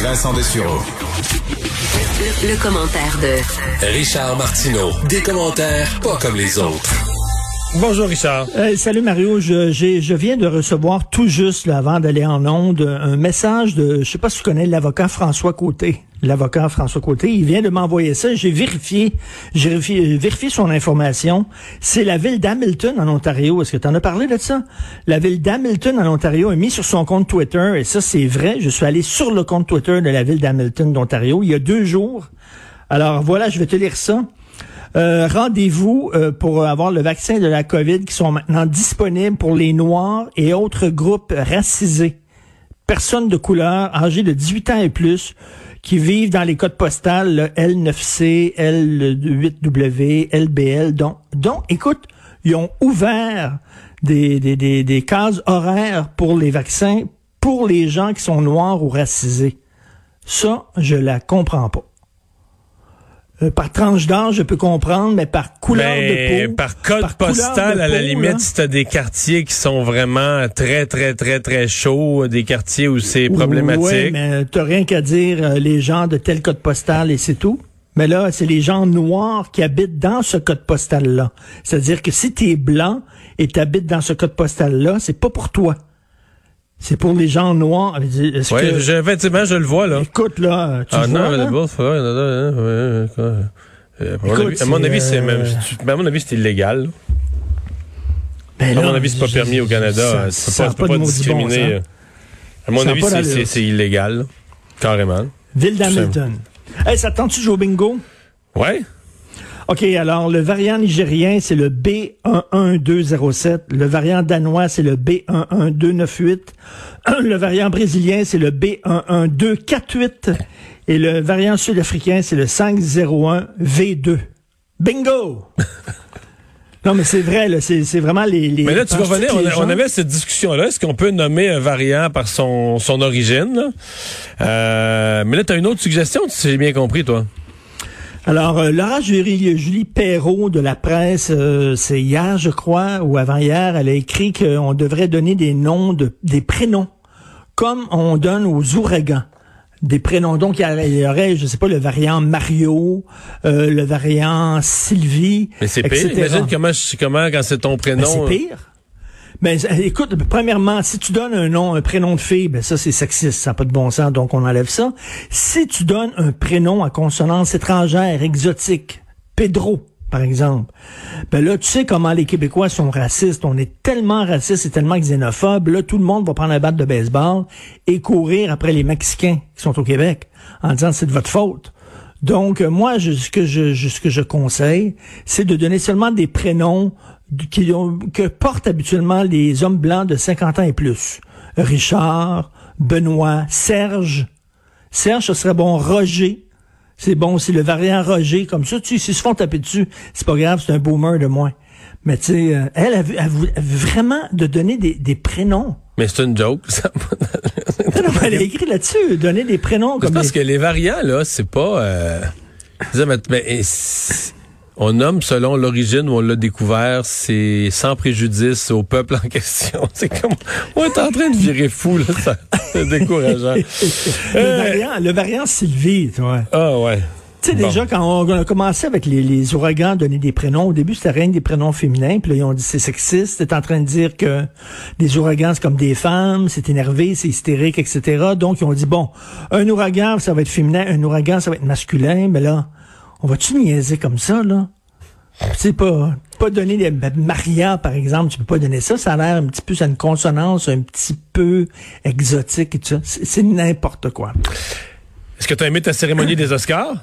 Vincent Dessureau. Le, le commentaire de Richard Martineau. Des commentaires pas comme les autres. Bonjour Richard. Euh, salut Mario, je, viens de recevoir tout juste, là, avant d'aller en onde, un message de, je sais pas si tu connais l'avocat François Côté. L'avocat François Côté, il vient de m'envoyer ça. J'ai vérifié, j'ai vérifié, vérifié son information. C'est la ville d'Hamilton en Ontario. Est-ce que tu en as parlé de ça? La ville d'Hamilton en Ontario a mis sur son compte Twitter, et ça c'est vrai, je suis allé sur le compte Twitter de la ville d'Hamilton d'Ontario il y a deux jours. Alors voilà, je vais te lire ça. Euh, Rendez-vous euh, pour avoir le vaccin de la COVID qui sont maintenant disponibles pour les Noirs et autres groupes racisés. Personnes de couleur âgées de 18 ans et plus qui vivent dans les codes postales le L9C, L8W, LBL. Donc, écoute, ils ont ouvert des, des, des, des cases horaires pour les vaccins pour les gens qui sont noirs ou racisés. Ça, je la comprends pas. Euh, par tranche d'âge, je peux comprendre, mais par couleur Mais de peau. par code par postal, à la peau, limite, là. si t'as des quartiers qui sont vraiment très, très, très, très chauds, des quartiers où c'est problématique. Oui, mais t'as rien qu'à dire euh, les gens de tel code postal et c'est tout. Mais là, c'est les gens noirs qui habitent dans ce code postal-là. C'est-à-dire que si t'es blanc et t'habites dans ce code postal-là, c'est pas pour toi. C'est pour les gens noirs. Est-ce Ouais, que- je- effectivement, je le vois, là. Écoute, là, tu Ah le non, vois, mais là? d'abord, faut- ouais, non, non, ouais. Euh, à mon Écoute, avis- à mon c'est, avis, c'est euh, même, tu- à mon avis, c'est illégal. Ben À là, mon avis, c'est pas permis au Canada. ça- Tu peux pas, bon discriminer. sens. À mon Ça avis, c'est- illégal, carrément. Ville d'Hamilton. Hey, ça te tente-tu de jouer au bingo? Ouais. OK, alors le variant nigérien, c'est le B11207. Le variant danois, c'est le B11298. Le variant brésilien, c'est le B11248. Et le variant sud-africain, c'est le 501V2. Bingo! non, mais c'est vrai, là, c'est vraiment les... les Mais là, tu vas revenir, on, avait cette discussion-là. Est-ce qu'on peut nommer un variant par son, son origine? là? Euh, mais là, tu as une autre suggestion, si j'ai bien compris, toi. Alors, euh, Laura Julie, Julie Perrault de la presse, euh, c'est hier, je crois, ou avant-hier, elle a écrit qu'on devrait donner des noms, de, des prénoms, comme on donne aux ouragans. Des prénoms. Donc, il y aurait, je sais pas, le variant Mario, euh, le variant Sylvie, Mais c'est pire. Imagine comment, comment quand c'est ton prénom. Ben, c'est pire. Ben, écoute, premièrement, si tu donnes un nom, un prénom de fille, ben ça c'est sexiste, ça n'a pas de bon sens, donc on enlève ça. Si tu donnes un prénom à consonance étrangère, exotique, Pedro, par exemple, ben là, tu sais comment les Québécois sont racistes. On est tellement racistes et tellement xénophobes. Là, tout le monde va prendre un bat de baseball et courir après les Mexicains qui sont au Québec en disant c'est de votre faute. Donc, euh, moi, je- ce, que je, conseille, c'est de donner seulement des prénoms qui ont- que portent habituellement les hommes blancs de 50 ans et plus. Richard, Benoît, Serge. Serge, ce serait bon. Roger. C'est bon, c'est le variant Roger. Comme ça, tu sais, s'ils se font taper dessus, c'est pas grave, c'est un boomer de moins. Mais tu sais, euh, elle a vu, veut vraiment de donner des, des prénoms. Mais c'est une joke. ça. Non, non, mais elle a écrit là-dessus, donner des prénoms comme parce les- que les variants, là, c'est pas... Euh... mais- mais, on nomme selon l'origine où on l'a découvert, c'est sans préjudice au peuple en question. C'est comme... On est en train de virer fou, là, ça, c'est décourageant. le, Euh, variant, le variant Sylvie, tu vois. Ah ouais. Tu sais, Bon. déjà, quand on a commencé avec les, les ouragans à donner des prénoms, au début, c'était rien que des prénoms féminins, puis là, ils ont dit c'est sexiste, c'est en train de dire que des ouragans, c'est comme des femmes, c'est énervé, c'est hystérique, etc. Donc, ils ont dit, bon, un ouragan, ça va être féminin, un ouragan, ça va être masculin, mais là, on va-tu niaiser comme ça, là? Tu sais, pas, pas donner des, ben, Maria, par exemple, tu peux pas donner ça, ça a l'air un petit peu, ça a une consonance un petit peu exotique et tout ça. C'est n'importe quoi. Est-ce que tu as aimé ta cérémonie des Oscars?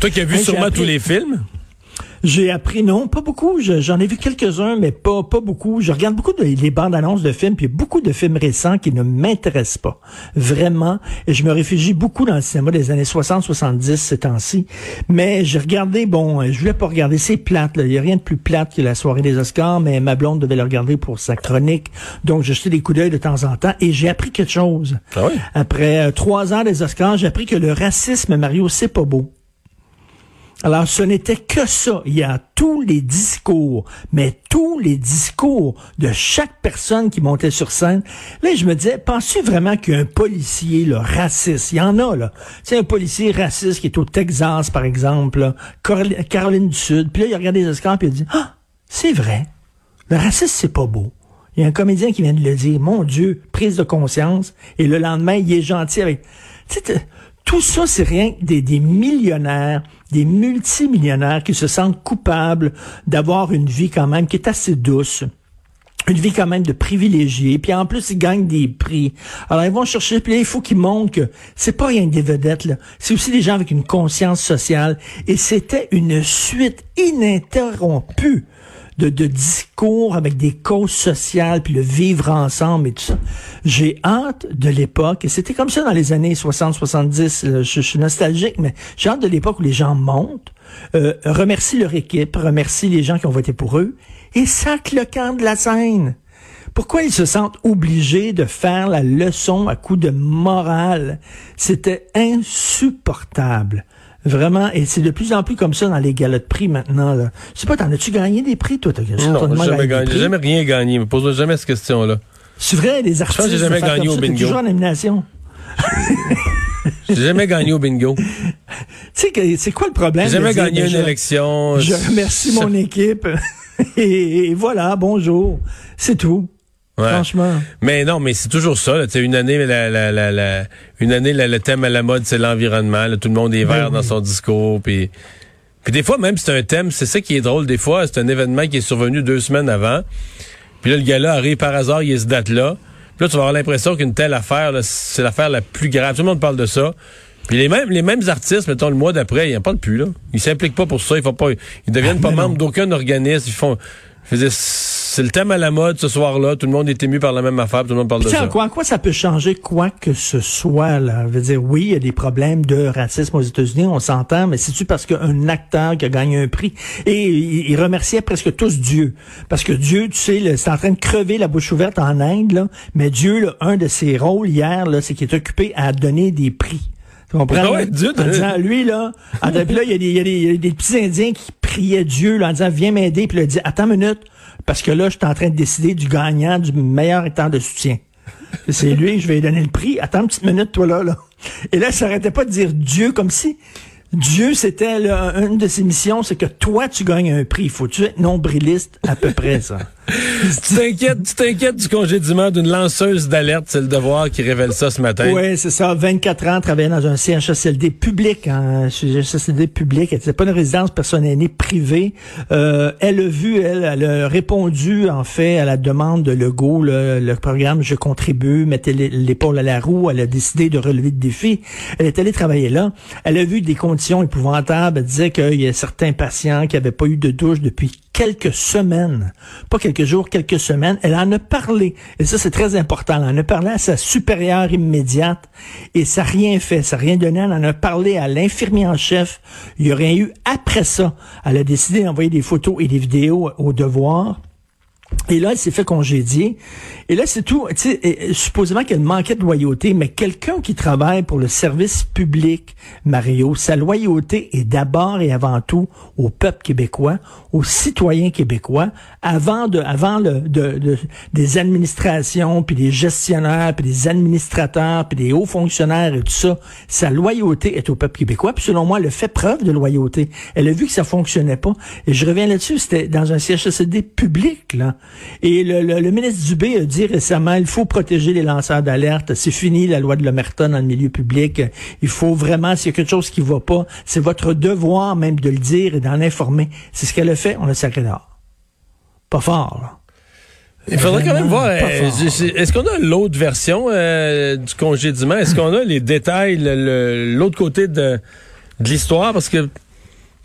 Toi qui as vu Hey, sûrement appris- tous les films? J'ai appris, non, pas beaucoup. J'en ai vu quelques-uns, mais pas, pas beaucoup. Je regarde beaucoup de, les bandes annonces de films, puis beaucoup de films récents qui ne m'intéressent pas. Vraiment. Et je me réfugie beaucoup dans le cinéma des années 60-70 ces temps-ci. Mais j'ai regardé, bon, je voulais pas regarder, c'est plate. Il y a rien de plus plate que la soirée des Oscars, mais ma blonde devait le regarder pour sa chronique. Donc, j'ai jeté des coups d'œil de temps en temps et j'ai appris quelque chose. Ah oui? Après euh, trois ans des Oscars, j'ai appris que le racisme, Mario, c'est pas beau. Alors, ce n'était que ça. Il y a tous les discours, mais tous les discours de chaque personne qui montait sur scène. Là, je me disais, penses-tu vraiment qu'un policier là, raciste, il y en a, là. C'est un policier raciste qui est au Texas, par exemple, Caroline, du Sud. Puis là, il a regardé les Oscars et il dit, ah, c'est vrai. Le racisme, c'est pas beau. Il y a un comédien qui vient de le dire. Mon Dieu, prise de conscience. Et le lendemain, il est gentil avec... Tout ça, c'est rien des, des millionnaires, des multimillionnaires qui se sentent coupables d'avoir une vie quand même qui est assez douce une vie quand même de privilégiés, puis en plus ils gagnent des prix. Alors ils vont chercher, puis là, il faut qu'ils montrent que c'est pas rien que des vedettes c'est aussi des gens avec une conscience sociale. Et c'était une suite ininterrompue de, de discours avec des causes sociales, puis le vivre ensemble et tout ça. J'ai hâte de l'époque, et c'était comme ça dans les années 60-70, je, suis nostalgique, mais j'ai hâte de l'époque où les gens montent, euh, remercient leur équipe, remercient les gens qui ont voté pour eux, et sacent le camp de la scène. Pourquoi ils se sentent obligés de faire la leçon à coup de morale? C'était insupportable. Vraiment, et c'est de plus en plus comme ça dans les galas de prix maintenant. Là. Je sais pas, t'en as-tu gagné des prix, toi? non, j'ai jamais, gagné, jamais rien gagné. Me pose jamais cette question-là. C'est vrai, les artistes... Je j'ai jamais gagné au bingo. toujours en élimination. j'ai jamais gagné au bingo. Tu sais, c'est quoi le problème? J'ai jamais gagné une élection. Je remercie mon équipe. et voilà, bonjour. C'est tout. Franchement. Mais non, mais c'est toujours ça. Là, une année, la, la, la, une année, le thème à la mode, c'est l'environnement. Tout le monde est ben vert dans son discours. Puis, puis des fois, même c'est un thème, c'est ça qui est drôle. Des fois, c'est un événement qui est survenu deux semaines avant. Puis là, le gars-là arrive par hasard, il est ce date-là. Puis là, tu vas avoir l'impression qu'une telle affaire, c'est l'affaire la plus grave. Tout le monde parle de ça. Puis les mêmes, les mêmes artistes, mettons, le mois d'après, ils n'en parlent plus, là. Ils s'impliquent pas pour ça. Ils font pas, ils deviennent ah, pas membres d'aucun organisme. Ils font, c'est le thème à la mode ce soir-là. Tout le monde est ému par la même affaire. Tout le monde parle de ça. Quoi, quoi ça peut changer quoi que ce soit là? Je veux dire, oui, il y a des problèmes de racisme aux États-Unis, on s'entend, mais c'est tu parce qu'un acteur qui a gagné un prix? Et il, remerciait presque tous Dieu, parce que Dieu, tu sais, c'est en train de crever la bouche ouverte en Inde, là, mais Dieu, là, un de ses rôles hier, là, c'est qu'il est occupé à donner des prix. Tu comprends? Ah Dieu, en disant, lui, là, en, puis là, il y, a des, il y a des, petits Indiens qui priaient Dieu, là, en disant, viens m'aider, puis il a dit, attends une minute, parce que là, je suis en train de décider du gagnant, du meilleur état de soutien. C'est lui, je vais lui donner le prix. Attends une petite minute, toi, là, là. Et là, ça s'arrêtait pas de dire Dieu comme si Dieu, c'était une de ses missions, c'est que toi, tu gagnes un prix. Faut-tu être nombriliste à peu près, ça? Tu t'inquiètes, tu t'inquiètes du congédiement d'une lanceuse d'alerte, c'est le devoir qui révèle ça ce matin. Oui, c'est ça. 24 ans, travaillant dans un CHSLD public, un hein, CHSLD public. C'est pas une résidence personnelle privée. Euh, elle a vu, elle, elle a répondu, en fait, à la demande de Legault, le, programme Je contribue, mettez l'épaule à la roue. Elle a décidé de relever le défi. Elle est allée travailler là. Elle a vu des conditions épouvantable. Elle disait qu'il y a certains patients qui n'avaient pas eu de douche depuis quelques semaines, pas quelques jours, quelques semaines. Elle en a parlé, et ça c'est très important. Elle en a parlé à sa supérieure immédiate, et ça n'a rien fait, ça n'a rien donné. Elle en a parlé à l'infirmier en chef. Il y aurait eu après ça. Elle a décidé d'envoyer des photos et des vidéos au devoir. Et là, elle s'est fait congédier. Et là, c'est tout. Supposément qu'elle manquait de loyauté, mais quelqu'un qui travaille pour le service public, Mario, sa loyauté est d'abord et avant tout au peuple québécois, aux citoyens québécois, avant de, avant le, de, des administrations, puis des gestionnaires, puis des administrateurs, puis des hauts fonctionnaires et tout ça. Sa loyauté est au peuple québécois. Puis selon moi, elle fait preuve de loyauté. Elle a vu que ça fonctionnait pas. Et je reviens là-dessus. C'était dans un CHSLD public, là. Et le, ministre Dubé a dit récemment, il faut protéger les lanceurs d'alerte. C'est fini la loi de l'Omerta dans le milieu public. Il faut vraiment, s'il y a quelque chose qui va pas, c'est votre devoir même de le dire et d'en informer. C'est ce qu'elle a fait, on a sacré d'or. Pas fort, là. Il faudrait quand même voir. Euh, est-ce qu'on a l'autre version euh, du congédiement? Est-ce qu'on a les détails, l'autre côté de, de l'histoire? Parce que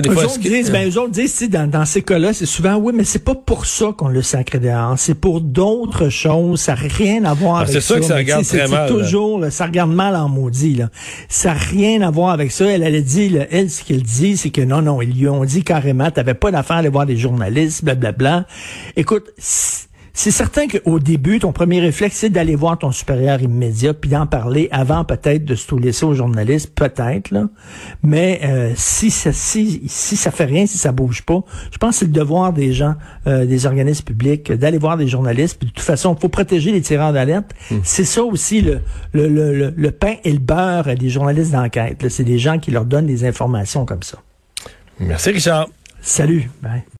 Des eux, autres disent, ben, eux autres disent, dans, dans ces cas-là, c'est souvent, oui, mais c'est pas pour ça qu'on le sacré dehors. C'est pour d'autres choses. Ça n'a rien à voir ah, avec ça. C'est ça que ça regarde très mal. toujours, ça regarde mal en maudit, là. Ça n'a rien à voir avec ça. Elle, elle a dit, là, elle, ce qu'elle dit, c'est que non, non, ils lui ont dit carrément, t'avais pas d'affaire à aller voir des journalistes, blablabla. Écoute, c'est certain qu'au début, ton premier réflexe, c'est d'aller voir ton supérieur immédiat, puis d'en parler avant peut-être de se tout laisser aux journalistes, peut-être, là. Mais euh, si ça si, si ça fait rien, si ça bouge pas, je pense que c'est le devoir des gens, euh, des organismes publics, d'aller voir des journalistes. Puis de toute façon, il faut protéger les tireurs d'alerte. Hmm. C'est ça aussi le, le, le, le, pain et le beurre des journalistes d'enquête. C'est des gens qui leur donnent des informations comme ça. Merci Richard. Salut. Bye.